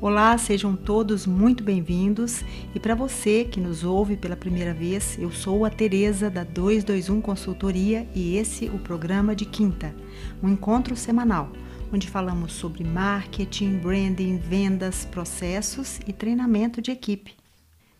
Olá, sejam todos muito bem-vindos. E para você que nos ouve pela primeira vez, eu sou a Tereza da 221 Consultoria e esse o programa de quinta, um encontro semanal, onde falamos sobre marketing, branding, vendas, processos e treinamento de equipe.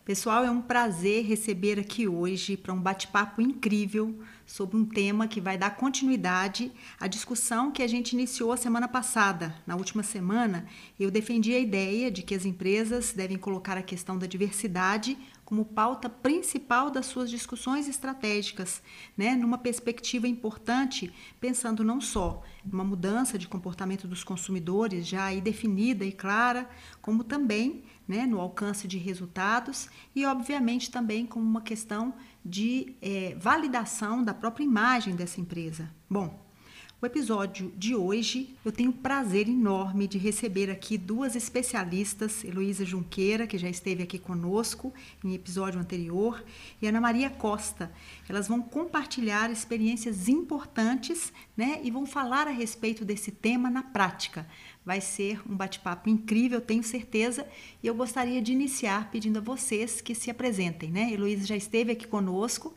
Pessoal, é um prazer receber aqui hoje para um bate-papo incrível sobre um tema que vai dar continuidade à discussão que a gente iniciou a semana passada. Na última semana, eu defendi a ideia de que as empresas devem colocar a questão da diversidade como pauta principal das suas discussões estratégicas, né, numa perspectiva importante, pensando não só numa mudança de comportamento dos consumidores já aí definida e clara, como também né, no alcance de resultados e, obviamente, também como uma questão de é, validação da própria imagem dessa empresa. Bom, o episódio de hoje eu tenho o prazer enorme de receber aqui duas especialistas, Heloísa Junqueira, que já esteve aqui conosco em episódio anterior, e Ana Maria Costa. Elas vão compartilhar experiências importantes né, e vão falar a respeito desse tema na prática. Vai ser um bate-papo incrível, tenho certeza, e eu gostaria de iniciar pedindo a vocês que se apresentem. Né? Heloísa já esteve aqui conosco,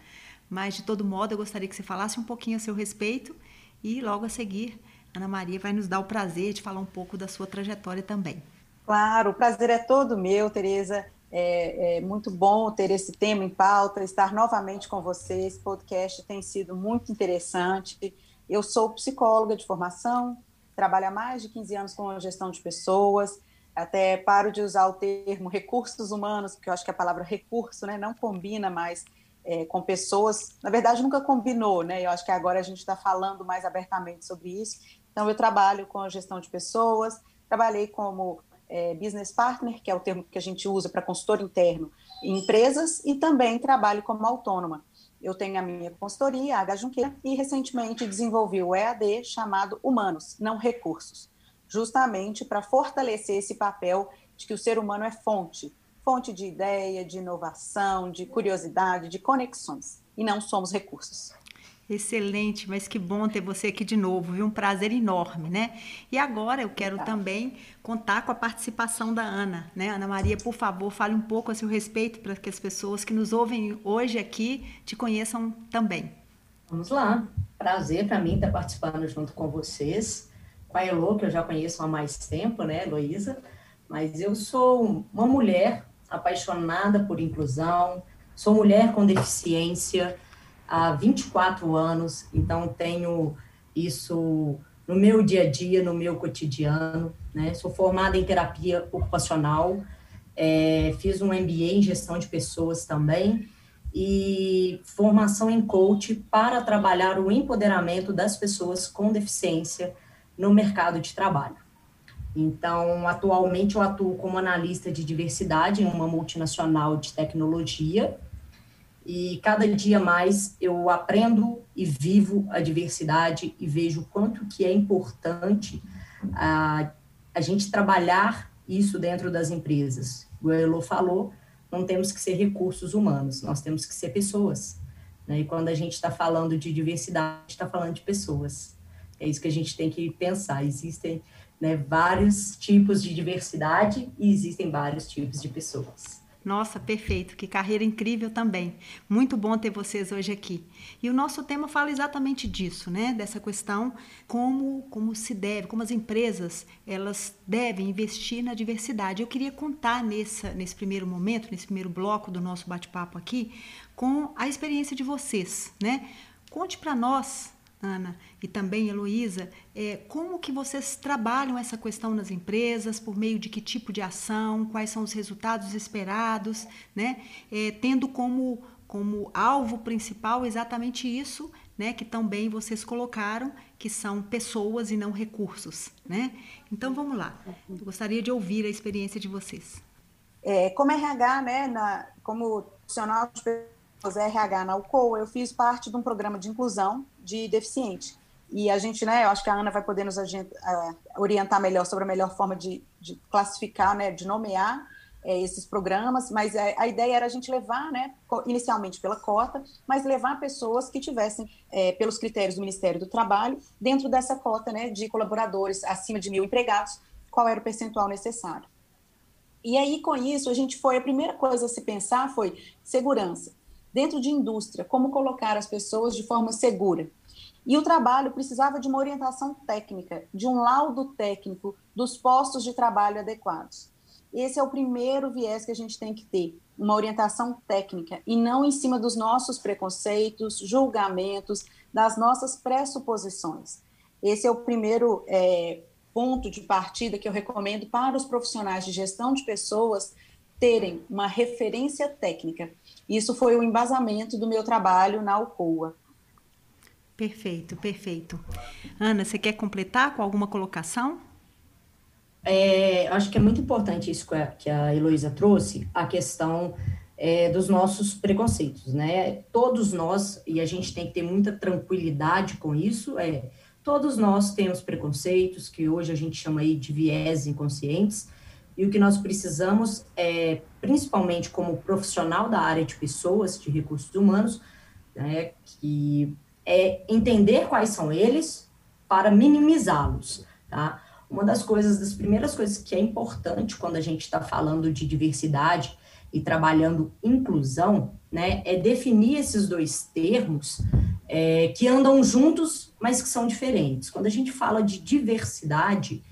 mas de todo modo eu gostaria que você falasse um pouquinho a seu respeito e logo a seguir, Ana Maria vai nos dar o prazer de falar um pouco da sua trajetória também. Claro, o prazer é todo meu, Tereza. É, é, muito bom ter esse tema em pauta, estar novamente com você. Esse podcast tem sido muito interessante. Eu sou psicóloga de formação, trabalho há mais de 15 anos com a gestão de pessoas. Até paro de usar o termo recursos humanos, porque eu acho que a palavra recurso né, não combina mais é, com pessoas, na verdade nunca combinou, né? Eu acho que agora a gente está falando mais abertamente sobre isso. Então eu trabalho com a gestão de pessoas, trabalhei como é, business partner, que é o termo que a gente usa para consultor interno em empresas, e também trabalho como autônoma. Eu tenho a minha consultoria, a H Junqueira, e recentemente desenvolvi o EAD chamado Humanos, não Recursos, justamente para fortalecer esse papel de que o ser humano é fonte, fonte de ideia, de inovação, de curiosidade, de conexões, e não somos recursos. Excelente, mas que bom ter você aqui de novo, viu? Um prazer enorme, né? E agora eu quero também contar com a participação da Ana, né? Ana Maria, por favor, fale um pouco a seu respeito para que as pessoas que nos ouvem hoje aqui te conheçam também. Vamos lá. Prazer para mim estar participando junto com vocês, com a Elo, que eu já conheço há mais tempo, né, Heloísa? Mas eu sou uma mulher apaixonada por inclusão, sou mulher com deficiência há 24 anos, então tenho isso no meu dia a dia, no meu cotidiano, né? Sou formada em terapia ocupacional, é, fiz um MBA em gestão de pessoas também e formação em coach para trabalhar o empoderamento das pessoas com deficiência no mercado de trabalho. Então, atualmente eu atuo como analista de diversidade em uma multinacional de tecnologia e cada dia mais eu aprendo e vivo a diversidade e vejo quanto que é importante a, a gente trabalhar isso dentro das empresas. O Elo falou, não temos que ser recursos humanos, nós temos que ser pessoas. Né? E quando a gente está falando de diversidade, está falando de pessoas. É isso que a gente tem que pensar. Existem né, vários tipos de diversidade e existem vários tipos de pessoas. Nossa, perfeito, que carreira incrível também. Muito bom ter vocês hoje aqui. E o nosso tema fala exatamente disso, né? Dessa questão como como se deve, como as empresas elas devem investir na diversidade. Eu queria contar nessa nesse primeiro momento, nesse primeiro bloco do nosso bate-papo aqui, com a experiência de vocês, né? Conte para nós Ana e também Heloísa, é, como que vocês trabalham essa questão nas empresas, por meio de que tipo de ação, quais são os resultados esperados, né? É, tendo como, como alvo principal exatamente isso, né? Que também vocês colocaram, que são pessoas e não recursos, né? Então vamos lá, eu gostaria de ouvir a experiência de vocês. É, como RH, né, na, como profissional de RH na UCO, eu fiz parte de um programa de inclusão de deficiente. E a gente, né, eu acho que a Ana vai poder nos orientar melhor sobre a melhor forma de, de classificar, né, de nomear é, esses programas, mas a, a, ideia era a gente levar, né, inicialmente pela cota, mas levar pessoas que tivessem, pelos critérios do Ministério do Trabalho, dentro dessa cota, né, de colaboradores acima de mil empregados, qual era o percentual necessário. E aí, com isso, a gente foi, a primeira coisa a se pensar foi segurança. Dentro de indústria, como colocar as pessoas de forma segura. E o trabalho precisava de uma orientação técnica, de um laudo técnico dos postos de trabalho adequados. Esse é o primeiro viés que a gente tem que ter, uma orientação técnica, e não em cima dos nossos preconceitos, julgamentos, das nossas pressuposições. Esse é o primeiro é, ponto de partida que eu recomendo para os profissionais de gestão de pessoas terem uma referência técnica. Isso foi o embasamento do meu trabalho na Alcoa. Perfeito, perfeito. Ana, você quer completar com alguma colocação? É, acho que é muito importante isso que a, que a Heloísa trouxe, a questão é, dos nossos preconceitos, né? Todos nós, e a gente tem que ter muita tranquilidade com isso, é, todos nós temos preconceitos, que hoje a gente chama aí de viés inconscientes, e o que nós precisamos é, principalmente como profissional da área de pessoas, de recursos humanos, né, que é entender quais são eles para minimizá-los, tá? Uma das coisas, das primeiras coisas que é importante quando a gente está falando de diversidade e trabalhando inclusão, né, é definir esses dois termos é, que andam juntos, mas que são diferentes. Quando a gente fala de diversidade,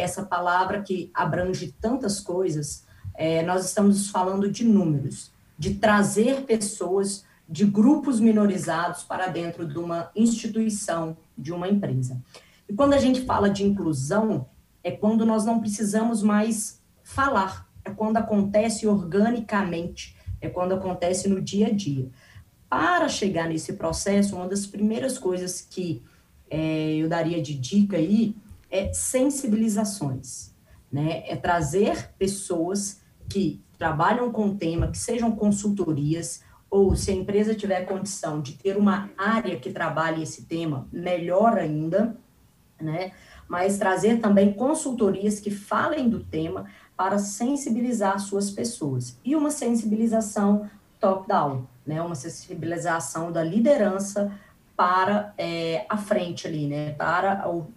essa palavra que abrange tantas coisas, é, nós estamos falando de números, de trazer pessoas de grupos minorizados para dentro de uma instituição, de uma empresa. E quando a gente fala de inclusão, é quando nós não precisamos mais falar, é quando acontece organicamente, é quando acontece no dia a dia. Para chegar nesse processo, uma das primeiras coisas que é, eu daria de dica aí é sensibilizações, né? É trazer pessoas que trabalham com o tema, que sejam consultorias, ou se a empresa tiver condição de ter uma área que trabalhe esse tema, melhor ainda, né? Mas trazer também consultorias que falem do tema para sensibilizar suas pessoas. E uma sensibilização top-down, né? Uma sensibilização da liderança para é, a frente ali, né? Para o,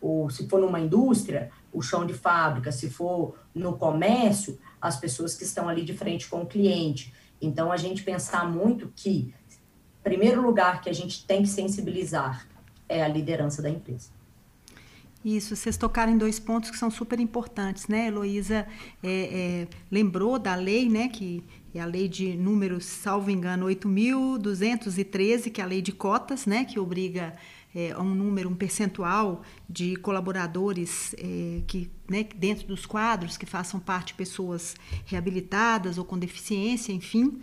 o, se for numa indústria, o chão de fábrica, se for no comércio, as pessoas que estão ali de frente com o cliente. Então, a gente pensar muito que, primeiro lugar que a gente tem que sensibilizar é a liderança da empresa. Isso, vocês tocaram em dois pontos que são super importantes, né? Heloísa é, é, lembrou da lei, né? Que é a lei de número, salvo engano, 8.213, que é a lei de cotas, né? Que obriga é, um número, um percentual de colaboradores é, que, né, dentro dos quadros que façam parte pessoas reabilitadas ou com deficiência, enfim.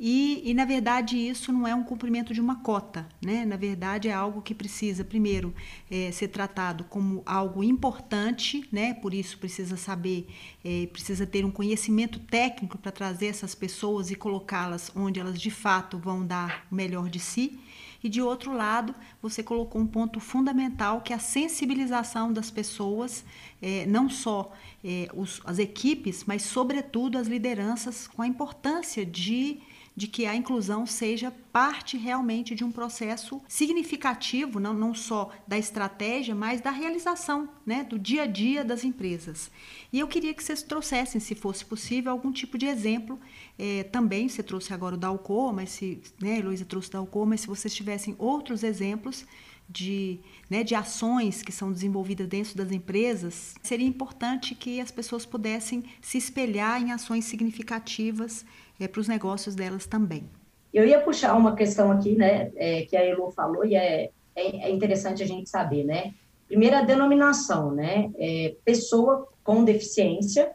E, e, na verdade, isso não é um cumprimento de uma cota, né? Na verdade, é algo que precisa, primeiro, é, ser tratado como algo importante, né? Por isso, precisa saber, é, precisa ter um conhecimento técnico para trazer essas pessoas e colocá-las onde elas de fato vão dar o melhor de si. E de outro lado, você colocou um ponto fundamental que é a sensibilização das pessoas, é, não só é, os, as equipes, mas sobretudo as lideranças, com a importância de de que a inclusão seja parte realmente de um processo significativo, não, não só da estratégia, mas da realização, né, do dia a dia das empresas. E eu queria que vocês trouxessem, se fosse possível, algum tipo de exemplo. É, também você trouxe agora o da Alcoa, mas se, né, Heloísa trouxe da Alcoa, mas se vocês tivessem outros exemplos de, né, de ações que são desenvolvidas dentro das empresas, seria importante que as pessoas pudessem se espelhar em ações significativas é, para os negócios delas também. Eu ia puxar uma questão aqui, né, é, que a Elo falou e é, é, é, interessante a gente saber, né? Primeiro, a denominação, né? É, pessoa com deficiência,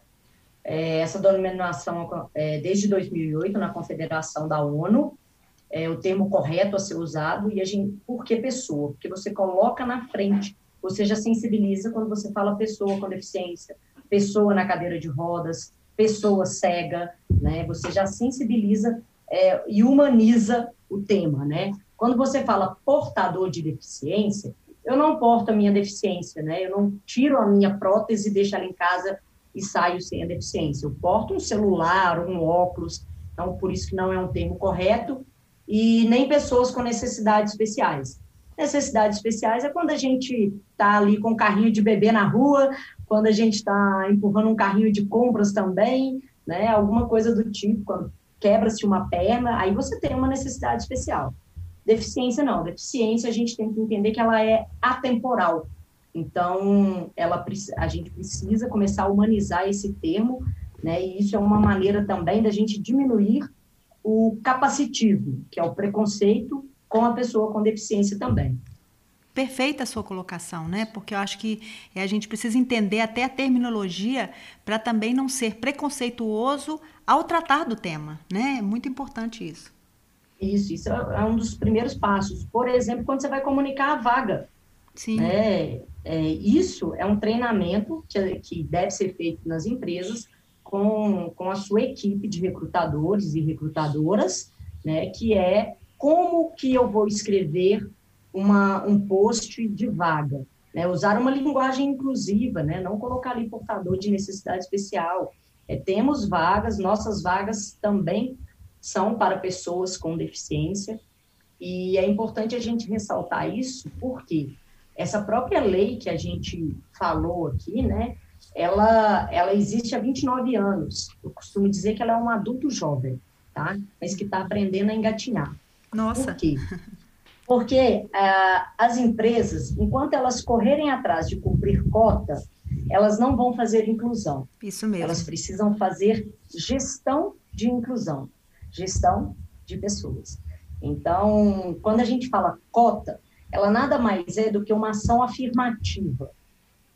é, essa denominação é, desde 2008 na Confederação da ONU, é o termo correto a ser usado, e a gente, por que pessoa? Porque você coloca na frente, você já sensibiliza quando você fala pessoa com deficiência, pessoa na cadeira de rodas, pessoa cega, né? Você já sensibiliza é, e humaniza o tema, né? Quando você fala portador de deficiência, eu não porto a minha deficiência, né? Eu não tiro a minha prótese, deixo ela em casa e saio sem a deficiência. Eu porto um celular, um óculos, então por isso que não é um termo correto e nem pessoas com necessidades especiais. Necessidades especiais é quando a gente está ali com um carrinho de bebê na rua, quando a gente está empurrando um carrinho de compras também, né? Alguma coisa do tipo, quando quebra-se uma perna, aí você tem uma necessidade especial. Deficiência não, deficiência a gente tem que entender que ela é atemporal. Então, ela, a gente precisa começar a humanizar esse termo, né? E isso é uma maneira também da gente diminuir o capacitivo, que é o preconceito com a pessoa com deficiência também. Perfeita a sua colocação, né? Porque eu acho que a gente precisa entender até a terminologia para também não ser preconceituoso ao tratar do tema, né? É muito importante isso. Isso, isso é um dos primeiros passos. Por exemplo, quando você vai comunicar a vaga. Sim. Né? É, isso é um treinamento que, que deve ser feito nas empresas com, com a sua equipe de recrutadores e recrutadoras, né? Que é como que eu vou escrever uma, um post de vaga, né? usar uma linguagem inclusiva, né? não colocar ali portador de necessidade especial. É, temos vagas, nossas vagas também são para pessoas com deficiência, e é importante a gente ressaltar isso, porque essa própria lei que a gente falou aqui, né, ela, ela existe há 29 anos. Eu costumo dizer que ela é um adulto jovem, tá? Mas que está aprendendo a engatinhar. Nossa! Por quê? Porque uh, as empresas, enquanto elas correrem atrás de cumprir cota, elas não vão fazer inclusão. Isso mesmo. Elas precisam fazer gestão de inclusão, gestão de pessoas. Então, quando a gente fala cota, ela nada mais é do que uma ação afirmativa,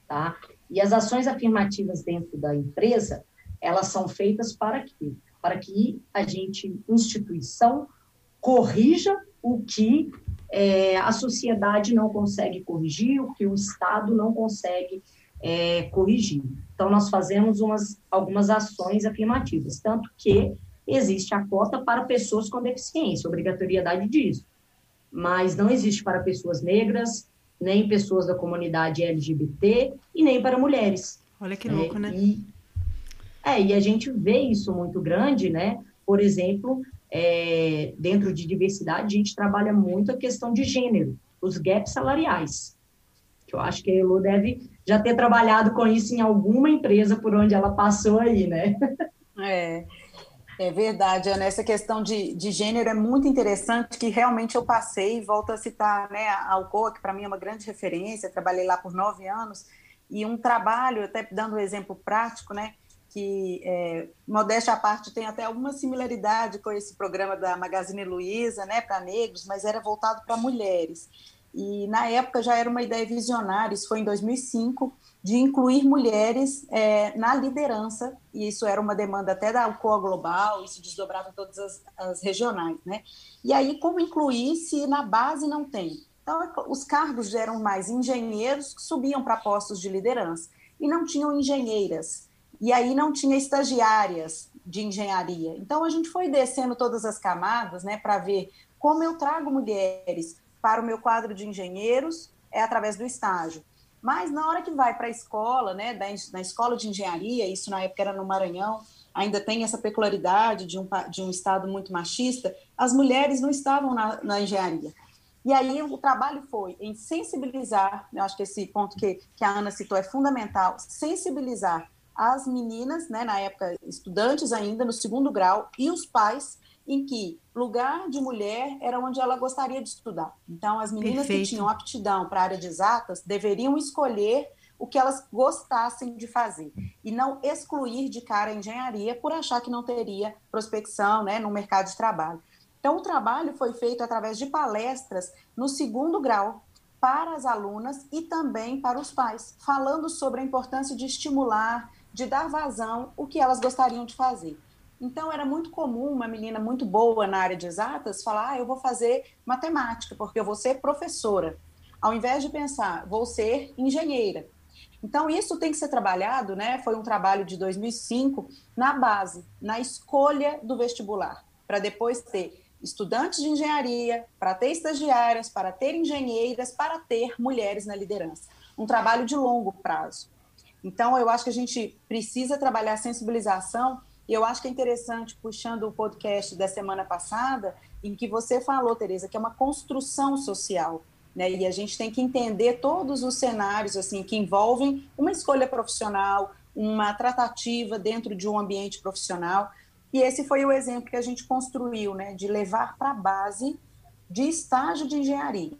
tá? E as ações afirmativas dentro da empresa, elas são feitas para quê? Para que a gente, instituição, corrija o que é, a sociedade não consegue corrigir, o que o Estado não consegue é, corrigir. Então, nós fazemos umas, algumas ações afirmativas, tanto que existe a cota para pessoas com deficiência, obrigatoriedade disso, mas não existe para pessoas negras, nem pessoas da comunidade LGBT e nem para mulheres. Olha que louco, é, né? E, é, e a gente vê isso muito grande, né? Por exemplo, é, dentro de diversidade, a gente trabalha muito a questão de gênero, os gaps salariais. Que eu acho que a Elo deve já ter trabalhado com isso em alguma empresa por onde ela passou aí, né? É, é verdade, Ana. Essa questão de, de gênero é muito interessante, que realmente eu passei, volto a citar né, a Alcoa, que para mim é uma grande referência, trabalhei lá por nove anos, e um trabalho, até dando um exemplo prático, né? Que, é, modéstia à parte, tem até alguma similaridade com esse programa da Magazine Luiza, né, para negros, mas era voltado para mulheres. E na época já era uma ideia visionária, isso foi em 2005, de incluir mulheres é, na liderança, e isso era uma demanda até da Alcoa Global, isso desdobrava todas as, as regionais. Né? E aí, como incluir se na base não tem? Então, os cargos eram mais engenheiros que subiam para postos de liderança, e não tinham engenheiras, e aí não tinha estagiárias de engenharia. Então a gente foi descendo todas as camadas, né, para ver como eu trago mulheres para o meu quadro de engenheiros é através do estágio. Mas na hora que vai para a escola, né, da, na escola de engenharia, isso na época era no Maranhão, ainda tem essa peculiaridade de um, de um estado muito machista, as mulheres não estavam na, na engenharia. E aí o trabalho foi em sensibilizar, eu acho que esse ponto que, que a Ana citou é fundamental, sensibilizar as meninas, né, na época estudantes ainda, no segundo grau, e os pais, em que lugar de mulher era onde ela gostaria de estudar. Então, as meninas Perfeito. que tinham aptidão para a área de exatas deveriam escolher o que elas gostassem de fazer e não excluir de cara a engenharia por achar que não teria prospecção né, no mercado de trabalho. Então, o trabalho foi feito através de palestras no segundo grau para as alunas e também para os pais, falando sobre a importância de estimular, de dar vazão o que elas gostariam de fazer. Então, era muito comum uma menina muito boa na área de exatas falar: ah, eu vou fazer matemática, porque eu vou ser professora, ao invés de pensar, vou ser engenheira. Então, isso tem que ser trabalhado, né? Foi um trabalho de 2005 na base, na escolha do vestibular, para depois ter estudantes de engenharia, para ter estagiárias, para ter engenheiras, para ter mulheres na liderança. Um trabalho de longo prazo. Então, eu acho que a gente precisa trabalhar a sensibilização, e eu acho que é interessante, puxando o podcast da semana passada, em que você falou, Tereza, que é uma construção social. né? E a gente tem que entender todos os cenários assim que envolvem uma escolha profissional, uma tratativa dentro de um ambiente profissional. E esse foi o exemplo que a gente construiu, né, de levar para a base de estágio de engenharia.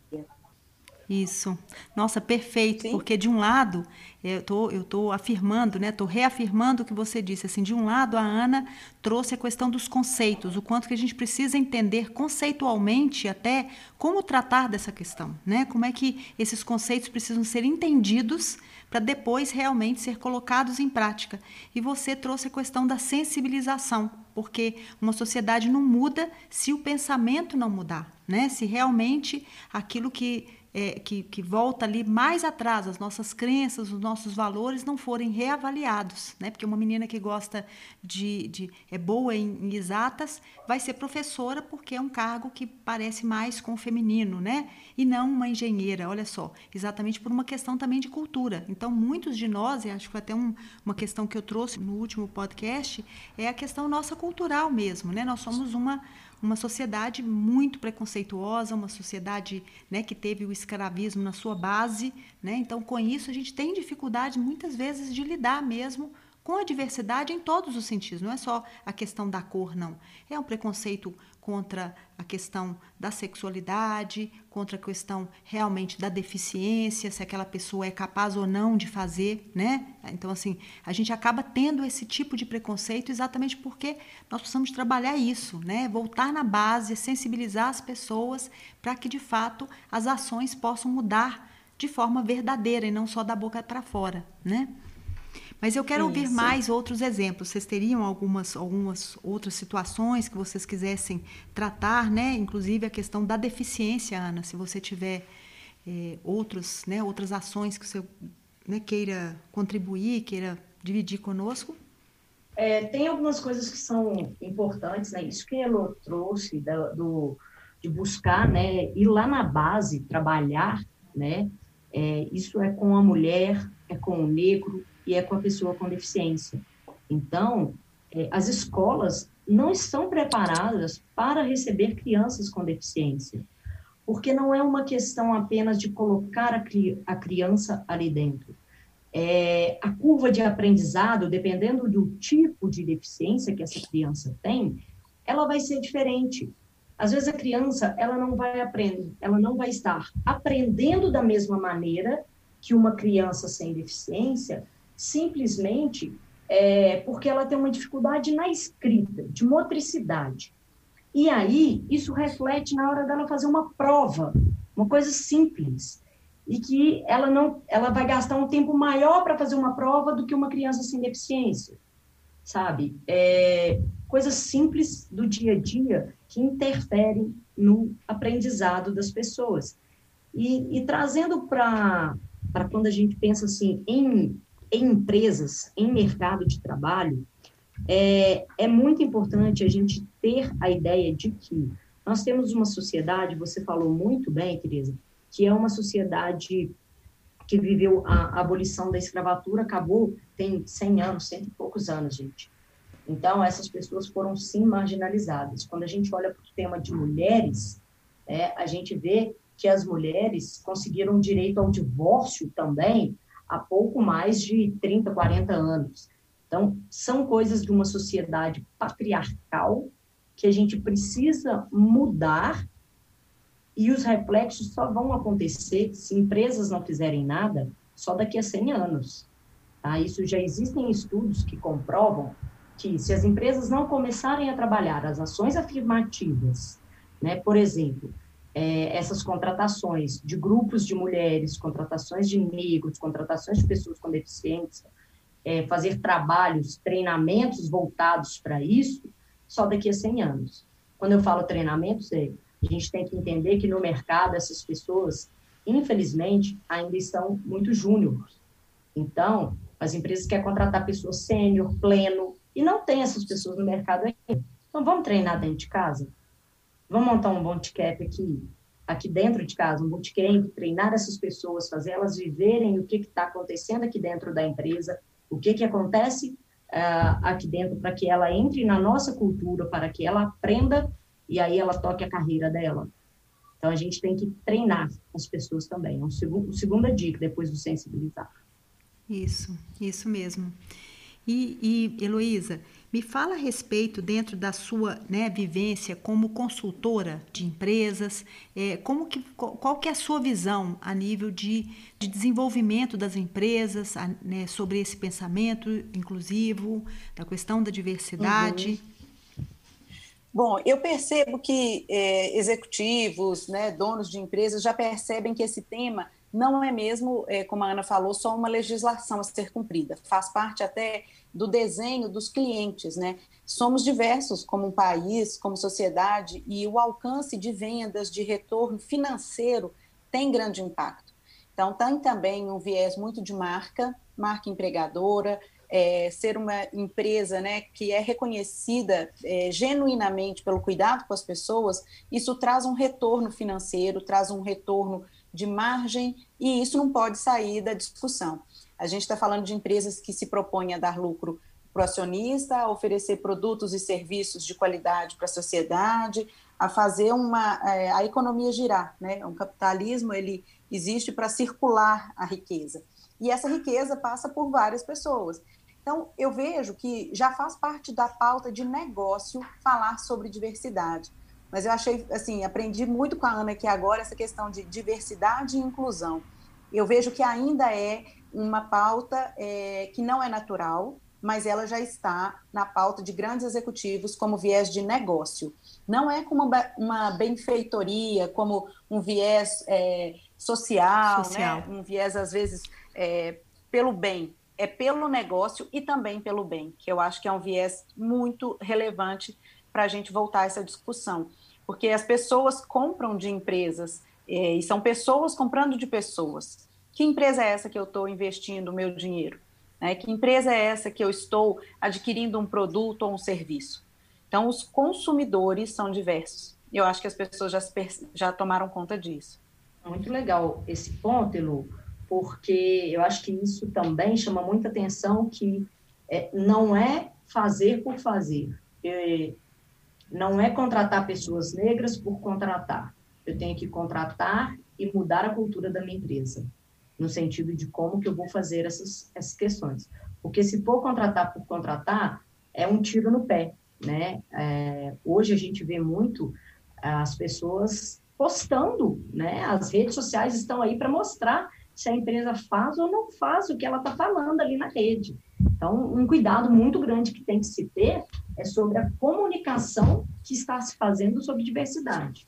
Isso. Nossa, perfeito. Sim. Porque de um lado, eu tô, eu tô afirmando, né? Tô reafirmando o que você disse. Assim, de um lado, a Ana trouxe a questão dos conceitos, o quanto que a gente precisa entender conceitualmente até como tratar dessa questão, né? Como é que esses conceitos precisam ser entendidos para depois realmente ser colocados em prática. E você trouxe a questão da sensibilização, porque uma sociedade não muda se o pensamento não mudar, né? Se realmente aquilo que é, que, que, volta ali mais atrás, as nossas crenças, os nossos valores não forem reavaliados, né? Porque uma menina que gosta de, de é boa em, em, exatas vai ser professora porque é um cargo que parece mais com o feminino, né? E não uma engenheira, olha só, exatamente por uma questão também de cultura. Então, muitos de nós, e acho que foi até um, uma questão que eu trouxe no último podcast, é a questão nossa cultural mesmo, né? Nós somos uma uma sociedade muito preconceituosa, uma sociedade né, que teve o escravismo na sua base. Né? Então, com isso, a gente tem dificuldade, muitas vezes, de lidar mesmo com a diversidade em todos os sentidos. Não é só a questão da cor, não. É um preconceito contra a questão da sexualidade, contra a questão realmente da deficiência, se aquela pessoa é capaz ou não de fazer, né? Então, assim, a gente acaba tendo esse tipo de preconceito exatamente porque nós precisamos trabalhar isso, né? Voltar na base, sensibilizar as pessoas para que, de fato, as ações possam mudar de forma verdadeira e não só da boca para fora, né? Mas eu quero Isso. ouvir mais outros exemplos. Vocês teriam algumas, algumas outras situações que vocês quisessem tratar, né? Inclusive a questão da deficiência, Ana. Se você tiver é, outros, né, outras ações que você né, queira contribuir, queira dividir conosco. É, tem algumas coisas que são importantes, né? Isso que a Elo trouxe do, do, de buscar, né, ir lá na base, trabalhar, né? É, isso é com a mulher, é com o negro, e é com a pessoa com deficiência. Então, é, as escolas não estão preparadas para receber crianças com deficiência, porque não é uma questão apenas de colocar a, cri a criança ali dentro. É, a curva de aprendizado, dependendo do tipo de deficiência que essa criança tem, ela vai ser diferente. Às vezes a criança ela não vai aprender, ela não vai estar aprendendo da mesma maneira que uma criança sem deficiência, simplesmente é, porque ela tem uma dificuldade na escrita, de motricidade. E aí, isso reflete na hora dela fazer uma prova, uma coisa simples, e que ela não, ela vai gastar um tempo maior para fazer uma prova do que uma criança sem deficiência, sabe? É, coisas simples do dia a dia que interferem no aprendizado das pessoas. E, e trazendo para quando a gente pensa assim em em empresas, em mercado de trabalho, é, é muito importante a gente ter a ideia de que nós temos uma sociedade, você falou muito bem, Teresa, que é uma sociedade que viveu a, abolição da escravatura, acabou, tem 100 anos, cento e poucos anos, gente. Então, essas pessoas foram sim marginalizadas. Quando a gente olha para o tema de mulheres, é, a gente vê que as mulheres conseguiram direito ao divórcio também há pouco mais de 30, 40 anos. Então, são coisas de uma sociedade patriarcal que a gente precisa mudar e os reflexos só vão acontecer se empresas não fizerem nada só daqui a 100 anos. Tá? Isso já existem estudos que comprovam que se as empresas não começarem a trabalhar as ações afirmativas, né, por exemplo, é, essas contratações de grupos de mulheres, contratações de negros, contratações de pessoas com deficiência, é, fazer trabalhos, treinamentos voltados para isso, só daqui a 100 anos. Quando eu falo treinamentos, é, a gente tem que entender que no mercado essas pessoas, infelizmente, ainda estão muito júnior. Então, as empresas querem contratar pessoas sênior, pleno, e não tem essas pessoas no mercado ainda. Então, vamos treinar dentro de casa? Vamos montar um bootcamp aqui, aqui dentro de casa, um bootcamp, treinar essas pessoas, fazer elas viverem o que está acontecendo aqui dentro da empresa, o que, que acontece uh, aqui dentro, para que ela entre na nossa cultura, para que ela aprenda e aí ela toque a carreira dela. Então, a gente tem que treinar as pessoas também. É um segundo, segunda dica, depois do sensibilizar. Isso, isso mesmo. E, e Heloísa, me fala a respeito, dentro da sua né, vivência como consultora de empresas, é, como que, qual que é a sua visão a nível de, de desenvolvimento das empresas, a, né, sobre esse pensamento inclusivo, da questão da diversidade? Uhum. Bom, eu percebo que é, executivos, né, donos de empresas já percebem que esse tema não é mesmo, é, como a Ana falou, só uma legislação a ser cumprida. Faz parte até do desenho dos clientes, né? Somos diversos como um país, como sociedade, e o alcance de vendas, de retorno financeiro tem grande impacto. Então, tem também um viés muito de marca, marca empregadora, é, ser uma empresa né, que é reconhecida é, genuinamente pelo cuidado com as pessoas, isso traz um retorno financeiro, traz um retorno de margem, e isso não pode sair da discussão. A gente está falando de empresas que se propõem a dar lucro para o acionista, a oferecer produtos e serviços de qualidade para a sociedade, a fazer uma é, a economia girar, né? O capitalismo ele existe para circular a riqueza e essa riqueza passa por várias pessoas. Então eu vejo que já faz parte da pauta de negócio falar sobre diversidade. Mas eu achei assim aprendi muito com a Ana aqui agora essa questão de diversidade e inclusão. Eu vejo que ainda é uma pauta é, que não é natural, mas ela já está na pauta de grandes executivos como viés de negócio. Não é como uma benfeitoria, como um viés é, social, social. Né? um viés, às vezes, é, pelo bem. É pelo negócio e também pelo bem, que eu acho que é um viés muito relevante para a gente voltar a essa discussão. Porque as pessoas compram de empresas, é, e são pessoas comprando de pessoas. Que empresa é essa que eu estou investindo o meu dinheiro? Né? Que empresa é essa que eu estou adquirindo um produto ou um serviço? Então, os consumidores são diversos. Eu acho que as pessoas já, já tomaram conta disso. Muito legal esse ponto, Elu, porque eu acho que isso também chama muita atenção que é, não é fazer por fazer. É, não é contratar pessoas negras por contratar. Eu tenho que contratar e mudar a cultura da minha empresa no sentido de como que eu vou fazer essas, essas questões. Porque se for contratar por contratar, é um tiro no pé, né? É, hoje a gente vê muito as pessoas postando, né? As redes sociais estão aí para mostrar se a empresa faz ou não faz o que ela está falando ali na rede. Então, um cuidado muito grande que tem que se ter é sobre a comunicação que está se fazendo sobre diversidade.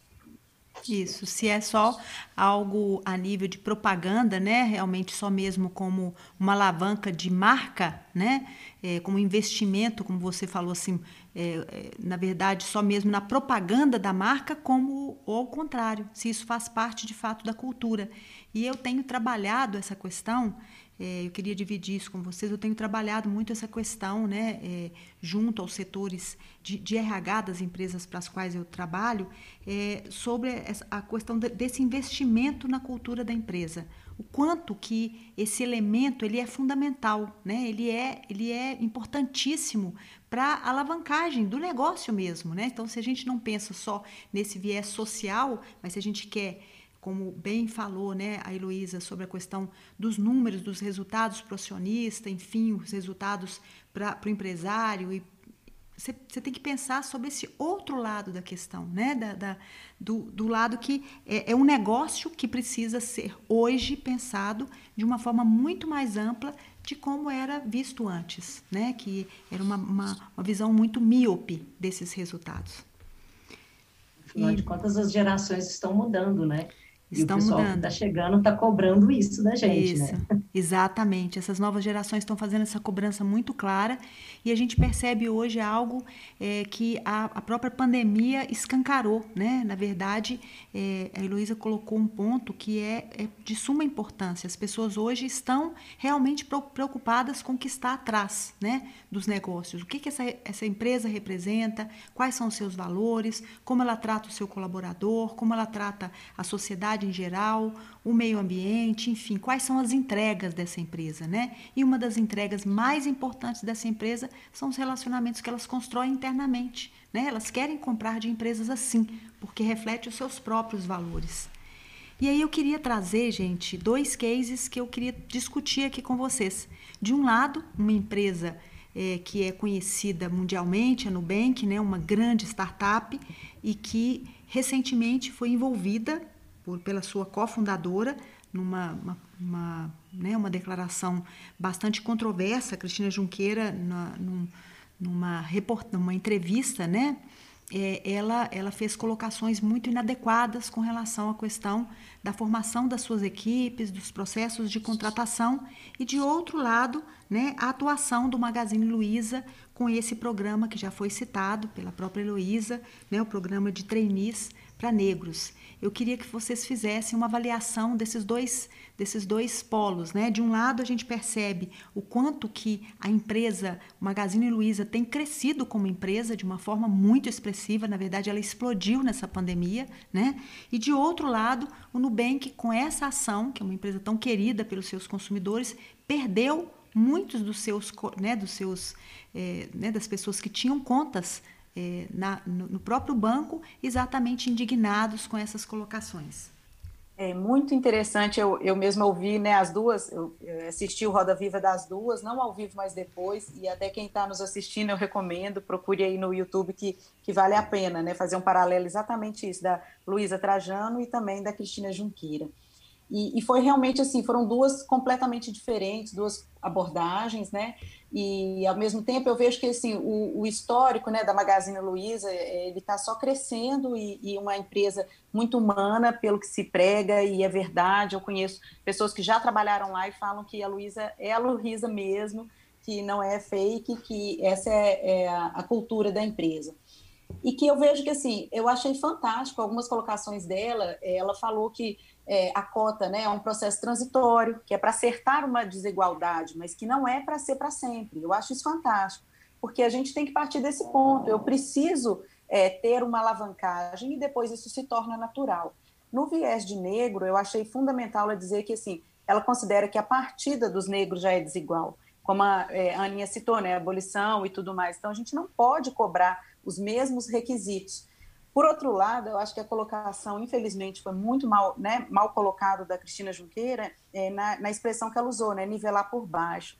Isso, se é só algo a nível de propaganda, né, realmente só mesmo como uma alavanca de marca, né, é, como investimento, como você falou assim, é, é, na verdade só mesmo na propaganda da marca, como ou ao contrário, se isso faz parte de fato da cultura. E eu tenho trabalhado essa questão é, eu queria dividir isso com vocês. Eu tenho trabalhado muito essa questão, né, é, junto aos setores de, de, RH das empresas para as quais eu trabalho, é, sobre a questão desse investimento na cultura da empresa. O quanto que esse elemento ele é fundamental, né? ele, é, ele é importantíssimo para a alavancagem do negócio mesmo. Né? Então, se a gente não pensa só nesse viés social, mas se a gente quer como bem falou né, a Heloísa sobre a questão dos números, dos resultados para o acionista, enfim, os resultados para o empresário. E você, você, tem que pensar sobre esse outro lado da questão, né? Da, da do, do, lado que é, é, um negócio que precisa ser hoje pensado de uma forma muito mais ampla de como era visto antes, né? que era uma, uma, uma visão muito míope desses resultados. Afinal e... de contas, as gerações estão mudando, né? Estão e o pessoal mudando. está chegando está cobrando isso da gente, isso, né? Exatamente. Essas novas gerações estão fazendo essa cobrança muito clara e a gente percebe hoje algo é, que a, a, própria pandemia escancarou, né? Na verdade, é, a Heloísa colocou um ponto que é, é, de suma importância. As pessoas hoje estão realmente preocupadas com o que está atrás, né? Dos negócios. O que, que essa, essa empresa representa, quais são os seus valores, como ela trata o seu colaborador, como ela trata a sociedade em geral, o meio ambiente, enfim, quais são as entregas entregas dessa empresa, né? E uma das entregas mais importantes dessa empresa são os relacionamentos que elas constroem internamente, né? Elas querem comprar de empresas assim, porque reflete os seus próprios valores. E aí eu queria trazer, gente, dois cases que eu queria discutir aqui com vocês. De um lado, uma empresa é, que é conhecida mundialmente, a Nubank, né, uma grande startup, e que recentemente foi envolvida por, pela sua cofundadora numa uma, né, uma declaração bastante controversa, Cristina Junqueira, na, num, numa, report, numa entrevista, né, é, ela, ela fez colocações muito inadequadas com relação à questão da formação das suas equipes, dos processos de contratação e, de outro lado, né, a atuação do Magazine Luiza com esse programa que já foi citado pela própria Heloísa, né, o programa de trainees para negros. Eu queria que vocês fizessem uma avaliação desses dois, desses dois polos. Né? De um lado, a gente percebe o quanto que a empresa Magazine Luiza tem crescido como empresa de uma forma muito expressiva. Na verdade, ela explodiu nessa pandemia. Né? E de outro lado, o Nubank, com essa ação, que é uma empresa tão querida pelos seus consumidores, perdeu muitos dos seus, né, dos seus, é, né, das pessoas que tinham contas é, na, no, no próprio banco, exatamente indignados com essas colocações. É muito interessante, eu, eu mesma ouvi né, as duas, eu, assisti o Roda Viva das duas, não ao vivo, mas depois, e até quem está nos assistindo eu recomendo, procure aí no YouTube que, que vale a pena né, fazer um paralelo exatamente isso, da Luísa Trajano e também da Cristina Junqueira. E, e, foi realmente assim, foram duas completamente diferentes, duas abordagens, né? E ao mesmo tempo eu vejo que assim o, o histórico, né, da Magazine Luiza, ele está só crescendo e, e, uma empresa muito humana pelo que se prega e é verdade. Eu conheço pessoas que já trabalharam lá e falam que a Luiza é a Luiza mesmo, que não é fake, que essa é, é a cultura da empresa e que eu vejo que assim eu achei fantástico algumas colocações dela. Ela falou que é, a cota né, é um processo transitório, que é para acertar uma desigualdade, mas que não é para ser para sempre. Eu acho isso fantástico, porque a gente tem que partir desse ponto. Eu preciso é, ter uma alavancagem e depois isso se torna natural. No viés de negro, eu achei fundamental ela dizer que assim, ela considera que a partida dos negros já é desigual, como a, é, a Aninha citou, né, abolição e tudo mais. Então, a gente não pode cobrar os mesmos requisitos. Por outro lado, eu acho que a colocação, infelizmente, foi muito mal, né, mal colocado da Cristina Junqueira é, na, na, expressão que ela usou, né, nivelar por baixo.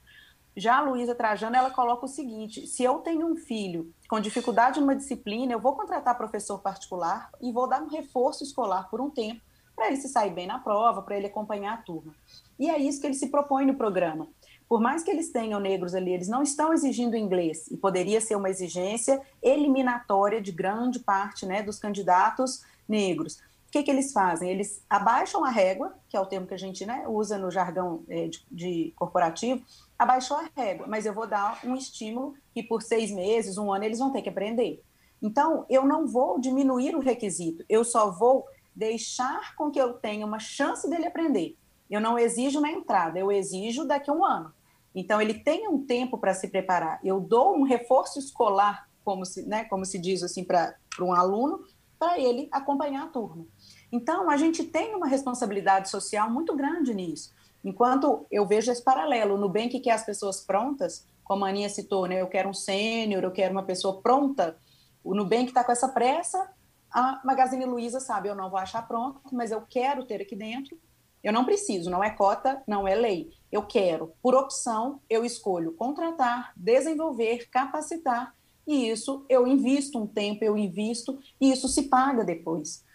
Já a Luísa Trajano, ela coloca o seguinte: se eu tenho um filho com dificuldade numa disciplina, eu vou contratar professor particular e vou dar um reforço escolar por um tempo para ele se sair bem na prova, para ele acompanhar a turma. E é isso que ele se propõe no programa por mais que eles tenham negros ali, eles não estão exigindo inglês, e poderia ser uma exigência eliminatória de grande parte né, dos candidatos negros. O que, que eles fazem? Eles abaixam a régua, que é o termo que a gente né, usa no jargão é, de, de, corporativo, abaixou a régua, mas eu vou dar um estímulo que por seis meses, um ano, eles vão ter que aprender. Então, eu não vou diminuir o requisito, eu só vou deixar com que eu tenha uma chance dele aprender. Eu não exijo na entrada, eu exijo daqui a um ano. Então, ele tem um tempo para se preparar. Eu dou um reforço escolar, como se, né, como se diz assim, para um aluno, para ele acompanhar a turma. Então, a gente tem uma responsabilidade social muito grande nisso. Enquanto eu vejo esse paralelo, no bem que quer as pessoas prontas, como a Aninha citou, né, eu quero um sênior, eu quero uma pessoa pronta, o Nubank está com essa pressa, a Magazine Luiza sabe, eu não vou achar pronto, mas eu quero ter aqui dentro, eu não preciso, não é cota, não é lei. Eu quero, por opção, eu escolho contratar, desenvolver, capacitar, e isso eu invisto um tempo, eu invisto, e isso se paga depois.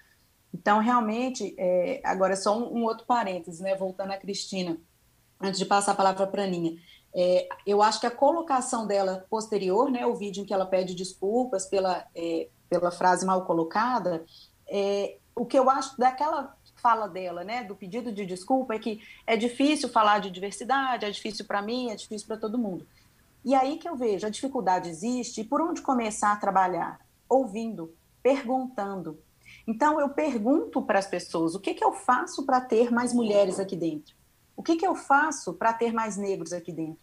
Então, realmente, é, agora só um, um, outro parênteses, né? Voltando a Cristina, antes de passar a palavra para a Aninha. É, eu acho que a colocação dela posterior, né, o vídeo em que ela pede desculpas pela, é, pela frase mal colocada, é, o que eu acho daquela fala dela, né, do pedido de desculpa, é que é difícil falar de diversidade, é difícil para mim, é difícil para todo mundo. E aí que eu vejo, a dificuldade existe, e por onde começar a trabalhar? Ouvindo, perguntando. Então, eu pergunto para as pessoas, o que, que eu faço para ter mais mulheres aqui dentro? O que, que eu faço para ter mais negros aqui dentro?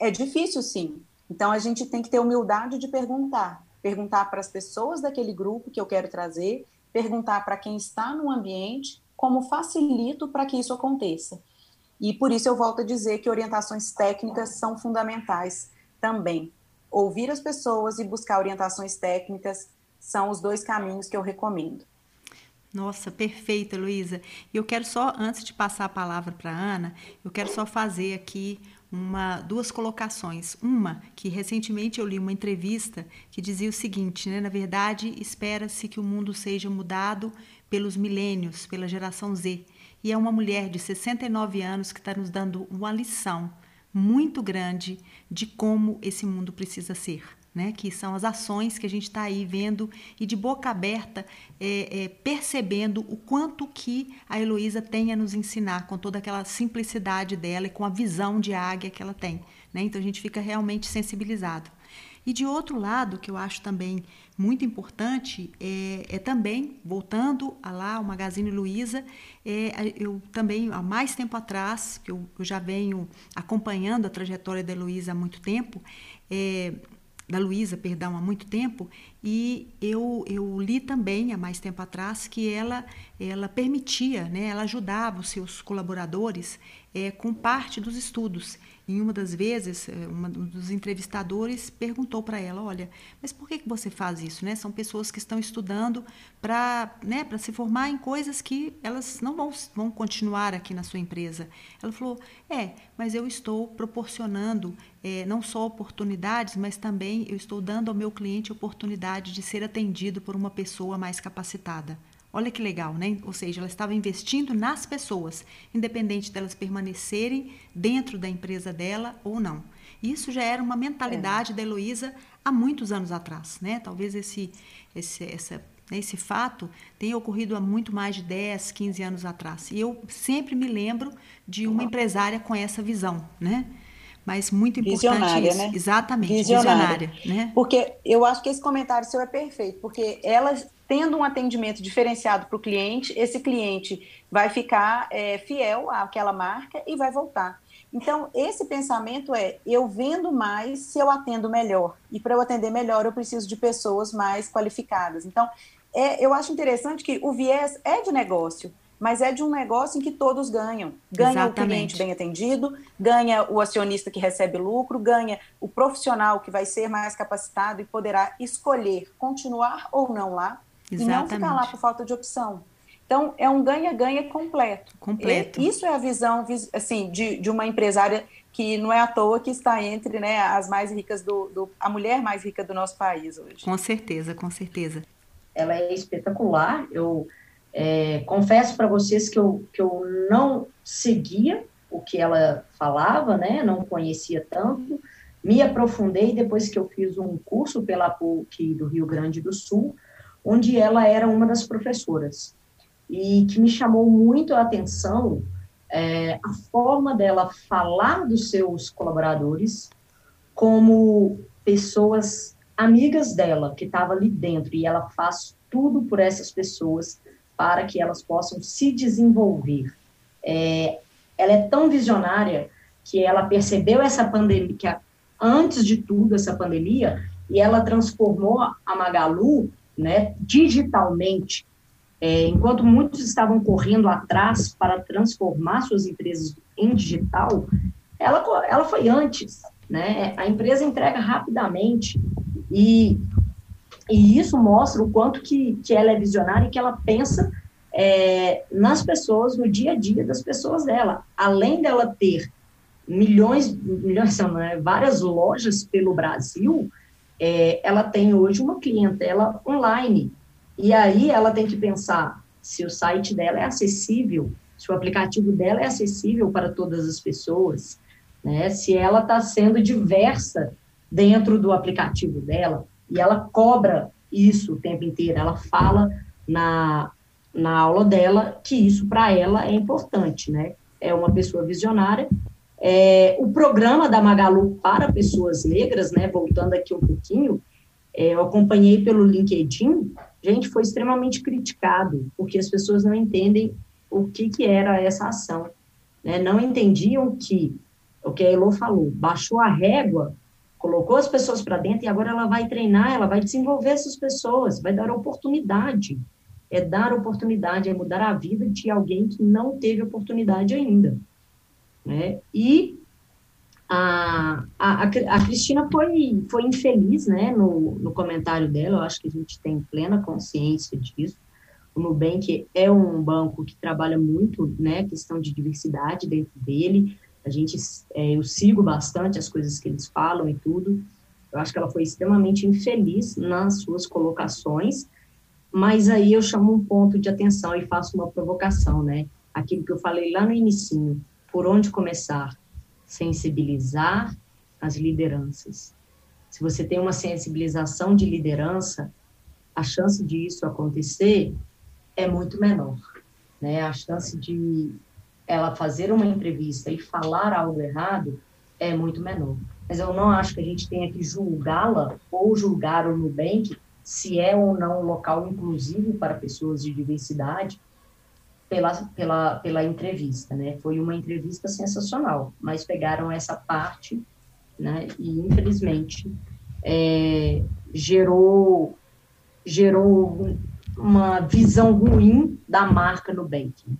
É difícil, sim. Então, a gente tem que ter humildade de perguntar. Perguntar para as pessoas daquele grupo que eu quero trazer, perguntar para quem está no ambiente como facilito para que isso aconteça. E por isso eu volto a dizer que orientações técnicas são fundamentais também. Ouvir as pessoas e buscar orientações técnicas são os dois caminhos que eu recomendo. Nossa, perfeita, Luísa. E eu quero só, antes de passar a palavra para a Ana, eu quero só fazer aqui uma, duas colocações. Uma, que recentemente eu li uma entrevista que dizia o seguinte, né? Na verdade, espera-se que o mundo seja mudado pelos milênios, pela geração Z. E é uma mulher de 69 anos que está nos dando uma lição muito grande de como esse mundo precisa ser né? que são as ações que a gente está aí vendo e de boca aberta é, é, percebendo o quanto que a Heloísa tem a nos ensinar com toda aquela simplicidade dela e com a visão de águia que ela tem. Né? Então a gente fica realmente sensibilizado. E de outro lado, que eu acho também muito importante, é, é também, voltando a lá, o Magazine Luiza, é, eu também, há mais tempo atrás, que eu, eu já venho acompanhando a trajetória da Heloísa há muito tempo, é, da Luísa, perdão, há muito tempo, e eu, eu li também há mais tempo atrás que ela, ela permitia, né, ela ajudava os seus colaboradores é, com parte dos estudos. Em uma das vezes, eh, uma, um dos entrevistadores perguntou para ela: Olha, mas por que, que você faz isso? Né? São pessoas que estão estudando para né, se formar em coisas que elas não vão, vão continuar aqui na sua empresa. Ela falou: É, mas eu estou proporcionando é, não só oportunidades, mas também eu estou dando ao meu cliente a de ser atendido por uma pessoa mais capacitada. Olha que legal, né? Ou seja, ela estava investindo nas pessoas, independente delas permanecerem dentro da empresa dela ou não. Isso já era uma mentalidade é. da Heloísa há muitos anos atrás, né? Talvez esse, esse, essa, esse fato tenha ocorrido há muito mais de 10, 15 anos atrás. E eu sempre me lembro de uma empresária com essa visão, né? Mas muito importante visionária, isso. Né? Exatamente, visionária. visionária né? Porque eu acho que esse comentário seu é perfeito, porque ela tendo um atendimento diferenciado para o cliente, esse cliente vai ficar é, fiel àquela marca e vai voltar. Então, esse pensamento é: eu vendo mais se eu atendo melhor. E para eu atender melhor, eu preciso de pessoas mais qualificadas. Então, é, eu acho interessante que o viés é de negócio, mas é de um negócio em que todos ganham. Ganha Exatamente. o cliente bem atendido, ganha o acionista que recebe lucro, ganha o profissional que vai ser mais capacitado e poderá escolher continuar ou não lá Exatamente. e não ficar lá por falta de opção. Então, é um ganha-ganha completo. Completo. E isso é a visão assim, de, de uma empresária que não é à toa que está entre né, as mais ricas do, do, a mulher mais rica do nosso país hoje. Com certeza, com certeza. Ela é espetacular. Eu é, confesso para vocês que eu, que eu não seguia o que ela falava, né? Não conhecia tanto. Me aprofundei depois que eu fiz um curso pela PUC do Rio Grande do Sul onde ela era uma das professoras e que me chamou muito a atenção é, a forma dela falar dos seus colaboradores como pessoas amigas dela que estavam ali dentro e ela faz tudo por essas pessoas para que elas possam se desenvolver. É, ela é tão visionária que ela percebeu essa pandemia, que antes de tudo essa pandemia, e ela transformou a Magalu né, digitalmente, é, enquanto muitos estavam correndo atrás para transformar suas empresas em digital, ela, ela foi antes, né? A empresa entrega rapidamente e, e isso mostra o quanto que, que ela é visionária e que ela pensa é, nas pessoas, no dia a dia das pessoas dela. Além dela ter milhões, milhões não, né, várias lojas pelo Brasil, é, ela tem hoje uma clientela online. E aí ela tem que pensar se o site dela é acessível, se o aplicativo dela é acessível para todas as pessoas, né? se ela está sendo diversa dentro do aplicativo dela, e ela cobra isso o tempo inteiro, ela fala na, na aula dela que isso para ela é importante, né? É uma pessoa visionária é, o programa da Magalu para pessoas negras, né, voltando aqui um pouquinho, é, eu acompanhei pelo LinkedIn, gente, foi extremamente criticado, porque as pessoas não entendem o que, que era essa ação. Né? Não entendiam que, o que a Elo falou, baixou a régua, colocou as pessoas para dentro e agora ela vai treinar, ela vai desenvolver essas pessoas, vai dar oportunidade. É dar oportunidade, é mudar a vida de alguém que não teve oportunidade ainda. né? E a, a, a Cristina foi, foi infeliz, né, no, no comentário dela, eu acho que a gente tem plena consciência disso. O Nubank é um banco que trabalha muito, né, questão de diversidade dentro dele, a gente, é, eu sigo bastante as coisas que eles falam e tudo, eu acho que ela foi extremamente infeliz nas suas colocações, mas aí eu chamo um ponto de atenção e faço uma provocação, né, aquilo que eu falei lá no início, por onde começar? sensibilizar as lideranças. Se você tem uma sensibilização de liderança, a chance de isso acontecer é muito menor, né? A chance de ela fazer uma entrevista e falar algo errado é muito menor. Mas eu não acho que a gente tenha que julgá-la ou julgar o Nubank se é ou não um local inclusivo para pessoas de diversidade, pela, pela, pela entrevista, né? Foi uma entrevista sensacional, mas pegaram essa parte, né? E infelizmente é, gerou gerou uma visão ruim da marca no banking.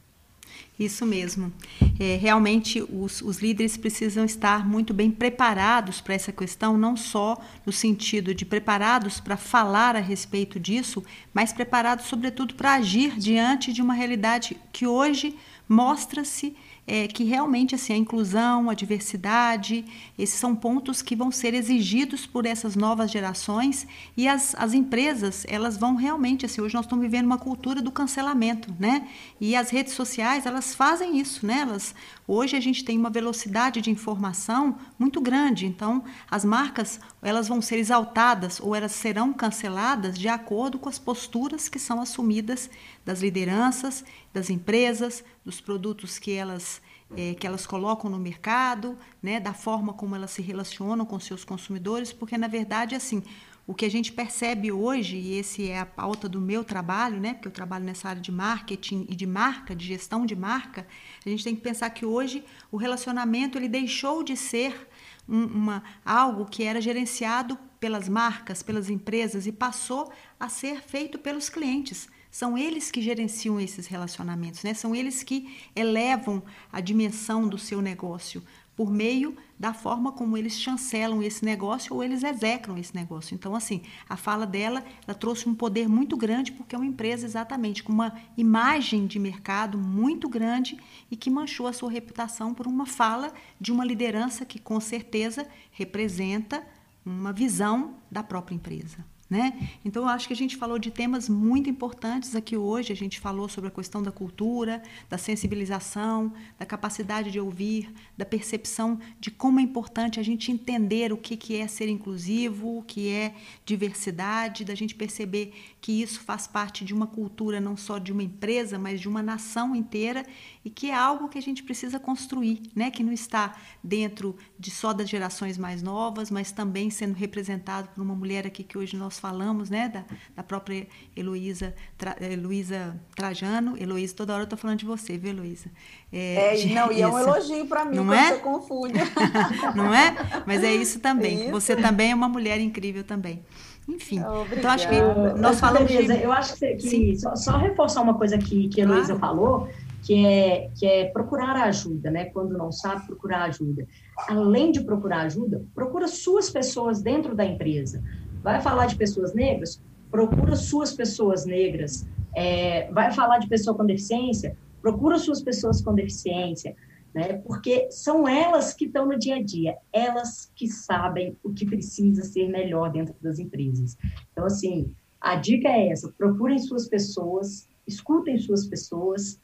Isso mesmo. É, realmente, os, os, líderes precisam estar muito bem preparados para essa questão, não só no sentido de preparados para falar a respeito disso, mas preparados, sobretudo, para agir diante de uma realidade que hoje mostra-se é, que realmente assim, a inclusão, a diversidade, esses são pontos que vão ser exigidos por essas novas gerações e as, as empresas, elas vão realmente, assim, hoje nós estamos vivendo uma cultura do cancelamento, né? E as redes sociais, elas fazem isso, né? Elas, hoje a gente tem uma velocidade de informação muito grande, então as marcas, elas vão ser exaltadas ou elas serão canceladas de acordo com as posturas que são assumidas das lideranças, das empresas, dos produtos que elas é, que elas colocam no mercado, né, da forma como elas se relacionam com seus consumidores, porque na verdade assim o que a gente percebe hoje e esse é a pauta do meu trabalho, né, porque eu trabalho nessa área de marketing e de marca, de gestão de marca, a gente tem que pensar que hoje o relacionamento ele deixou de ser um, uma, algo que era gerenciado pelas marcas, pelas empresas e passou a ser feito pelos clientes. São eles que gerenciam esses relacionamentos, né? São eles que elevam a dimensão do seu negócio por meio da forma como eles chancelam esse negócio ou eles execram esse negócio. Então, assim, a fala dela, ela trouxe um poder muito grande porque é uma empresa exatamente com uma imagem de mercado muito grande e que manchou a sua reputação por uma fala de uma liderança que com certeza representa uma visão da própria empresa. Né? Então, eu acho que a gente falou de temas muito importantes aqui hoje. A gente falou sobre a questão da cultura, da sensibilização, da capacidade de ouvir, da percepção de como é importante a gente entender o que, que é ser inclusivo, o que é diversidade, da gente perceber que isso faz parte de uma cultura não só de uma empresa, mas de uma nação inteira e que é algo que a gente precisa construir, né? que não está dentro de só das gerações mais novas, mas também sendo representado por uma mulher aqui que hoje nós falamos, né? da, da própria Heloísa, Tra, Heloísa Trajano. Heloísa, toda hora eu estou falando de você, viu, Heloísa? É, é não, e é um elogio para mim, não é? você confunde. não é? Mas é isso também. Isso. Você também é uma mulher incrível também. Enfim, Obrigada. então acho que nós falamos de... Eu acho que, que só, só, reforçar uma coisa que, que a Heloísa claro. falou, que é, que é procurar ajuda, né? Quando não sabe, procurar ajuda. Além de procurar ajuda, procura suas pessoas dentro da empresa. Vai falar de pessoas negras? Procura suas pessoas negras. É, vai falar de pessoa com deficiência? Procura suas pessoas com deficiência. Né? Porque são elas que estão no dia a dia, elas que sabem o que precisa ser melhor dentro das empresas. Então, assim, a dica é essa: procurem suas pessoas, escutem suas pessoas,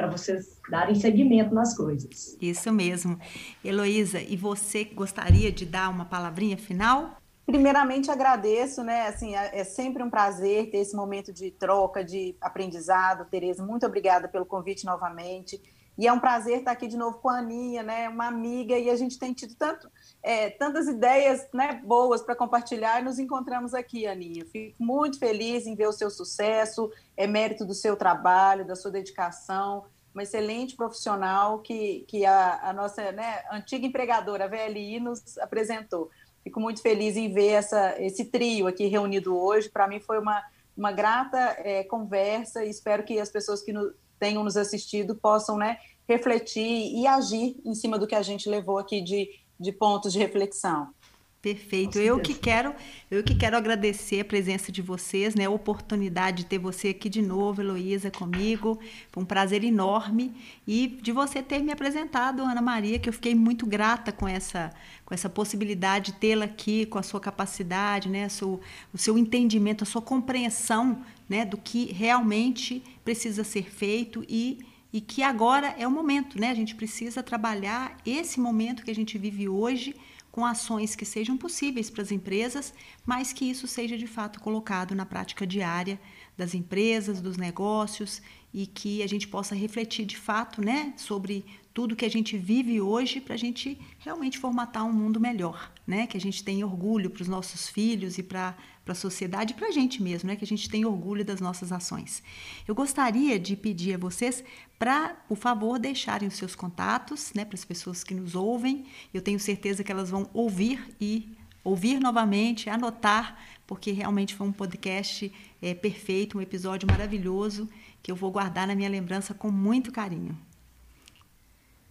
para vocês darem seguimento nas coisas. Isso mesmo. Heloísa, e você gostaria de dar uma palavrinha final? Primeiramente, agradeço, né? Assim, é, é sempre um prazer ter esse momento de troca, de aprendizado. Tereza, muito obrigada pelo convite novamente. E é um prazer estar aqui de novo com a Aninha, né? Uma amiga, e a gente tem tido tanto, é, tantas ideias né, boas para compartilhar e nos encontramos aqui, Aninha. Fico muito feliz em ver o seu sucesso, é mérito do seu trabalho, da sua dedicação, uma excelente profissional que, que a, a nossa né, antiga empregadora, a VLI, nos apresentou. Fico muito feliz em ver essa, esse trio aqui reunido hoje. Para mim foi uma, uma grata é, conversa e espero que as pessoas que, no, tenham nos assistido possam né, refletir e agir em cima do que a gente levou aqui de, de pontos de reflexão. Perfeito. Eu que quero, eu que quero agradecer a presença de vocês, né? A oportunidade de ter você aqui de novo, Heloísa, comigo. Foi um prazer enorme e de você ter me apresentado, Ana Maria, que eu fiquei muito grata com essa, com essa possibilidade de tê-la aqui, com a sua capacidade, né? Seu, o seu entendimento, a sua compreensão, né? Do que realmente precisa ser feito e e que agora é o momento, né? A gente precisa trabalhar esse momento que a gente vive hoje com ações que sejam possíveis para as empresas, mas que isso seja de fato colocado na prática diária das empresas, dos negócios e que a gente possa refletir de fato né, sobre tudo que a gente vive hoje para a gente realmente formatar um mundo melhor, né? Que a gente tenha orgulho para os nossos filhos e para a sociedade e para a gente mesmo, né? Que a gente tenha orgulho das nossas ações. Eu gostaria de pedir a vocês para, por favor, deixarem os seus contatos, né? Para as pessoas que nos ouvem. Eu tenho certeza que elas vão ouvir e ouvir novamente, anotar, porque realmente foi um podcast é, perfeito, um episódio maravilhoso que eu vou guardar na minha lembrança com muito carinho.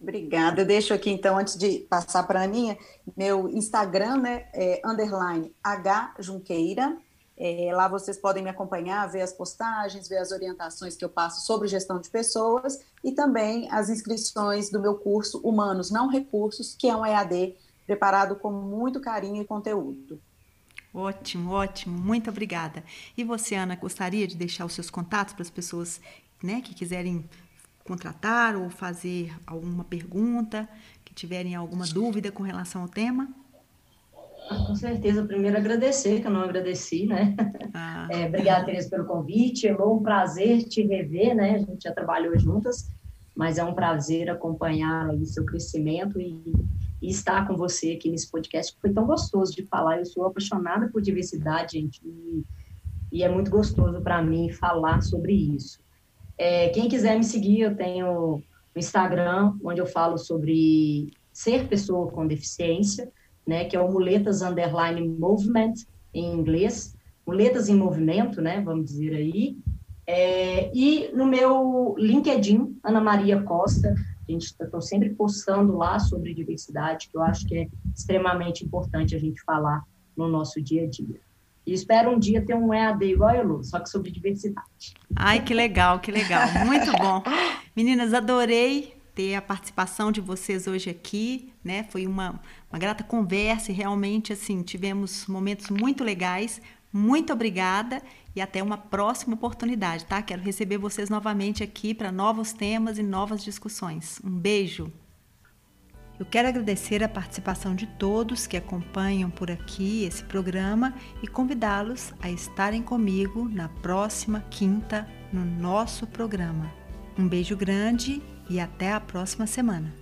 Obrigada. Eu deixo aqui, então, antes de passar para a Aninha, meu Instagram, né, é underline H Junqueira. É, lá vocês podem me acompanhar, ver as postagens, ver as orientações que eu passo sobre gestão de pessoas e também as inscrições do meu curso Humanos Não Recursos, que é um EAD preparado com muito carinho e conteúdo. Ótimo, ótimo, muito obrigada. E você, Ana, gostaria de deixar os seus contatos para as pessoas né, que quiserem contratar ou fazer alguma pergunta, que tiverem alguma dúvida com relação ao tema? Ah, com certeza. Primeiro, agradecer, que eu não agradeci, né? Ah. É, obrigada, Tereza, pelo convite. É um prazer te rever, né? A gente já trabalhou juntas, mas é um prazer acompanhar o seu crescimento e e estar com você aqui nesse podcast, foi tão gostoso de falar. Eu sou apaixonada por diversidade, gente, e, e é muito gostoso para mim falar sobre isso. É, quem quiser me seguir, eu tenho o Instagram, onde eu falo sobre ser pessoa com deficiência, né, que é o Muletas Underline Movement, em inglês, Muletas em Movimento, né, vamos dizer aí, é, e no meu LinkedIn, Ana Maria Costa, a gente está sempre postando lá sobre diversidade, que eu acho que é extremamente importante a gente falar no nosso dia a dia. E espero um dia ter um EAD igual a Lu, só que sobre diversidade. Ai, que legal, que legal. Muito bom. Meninas, adorei ter a participação de vocês hoje aqui, né? Foi uma, uma grata conversa e realmente, assim, tivemos momentos muito legais. Muito obrigada e até uma próxima oportunidade, tá? Quero receber vocês novamente aqui para novos temas e novas discussões. Um beijo! Eu quero agradecer a participação de todos que acompanham por aqui esse programa e convidá-los a estarem comigo na próxima quinta no nosso programa. Um beijo grande e até a próxima semana.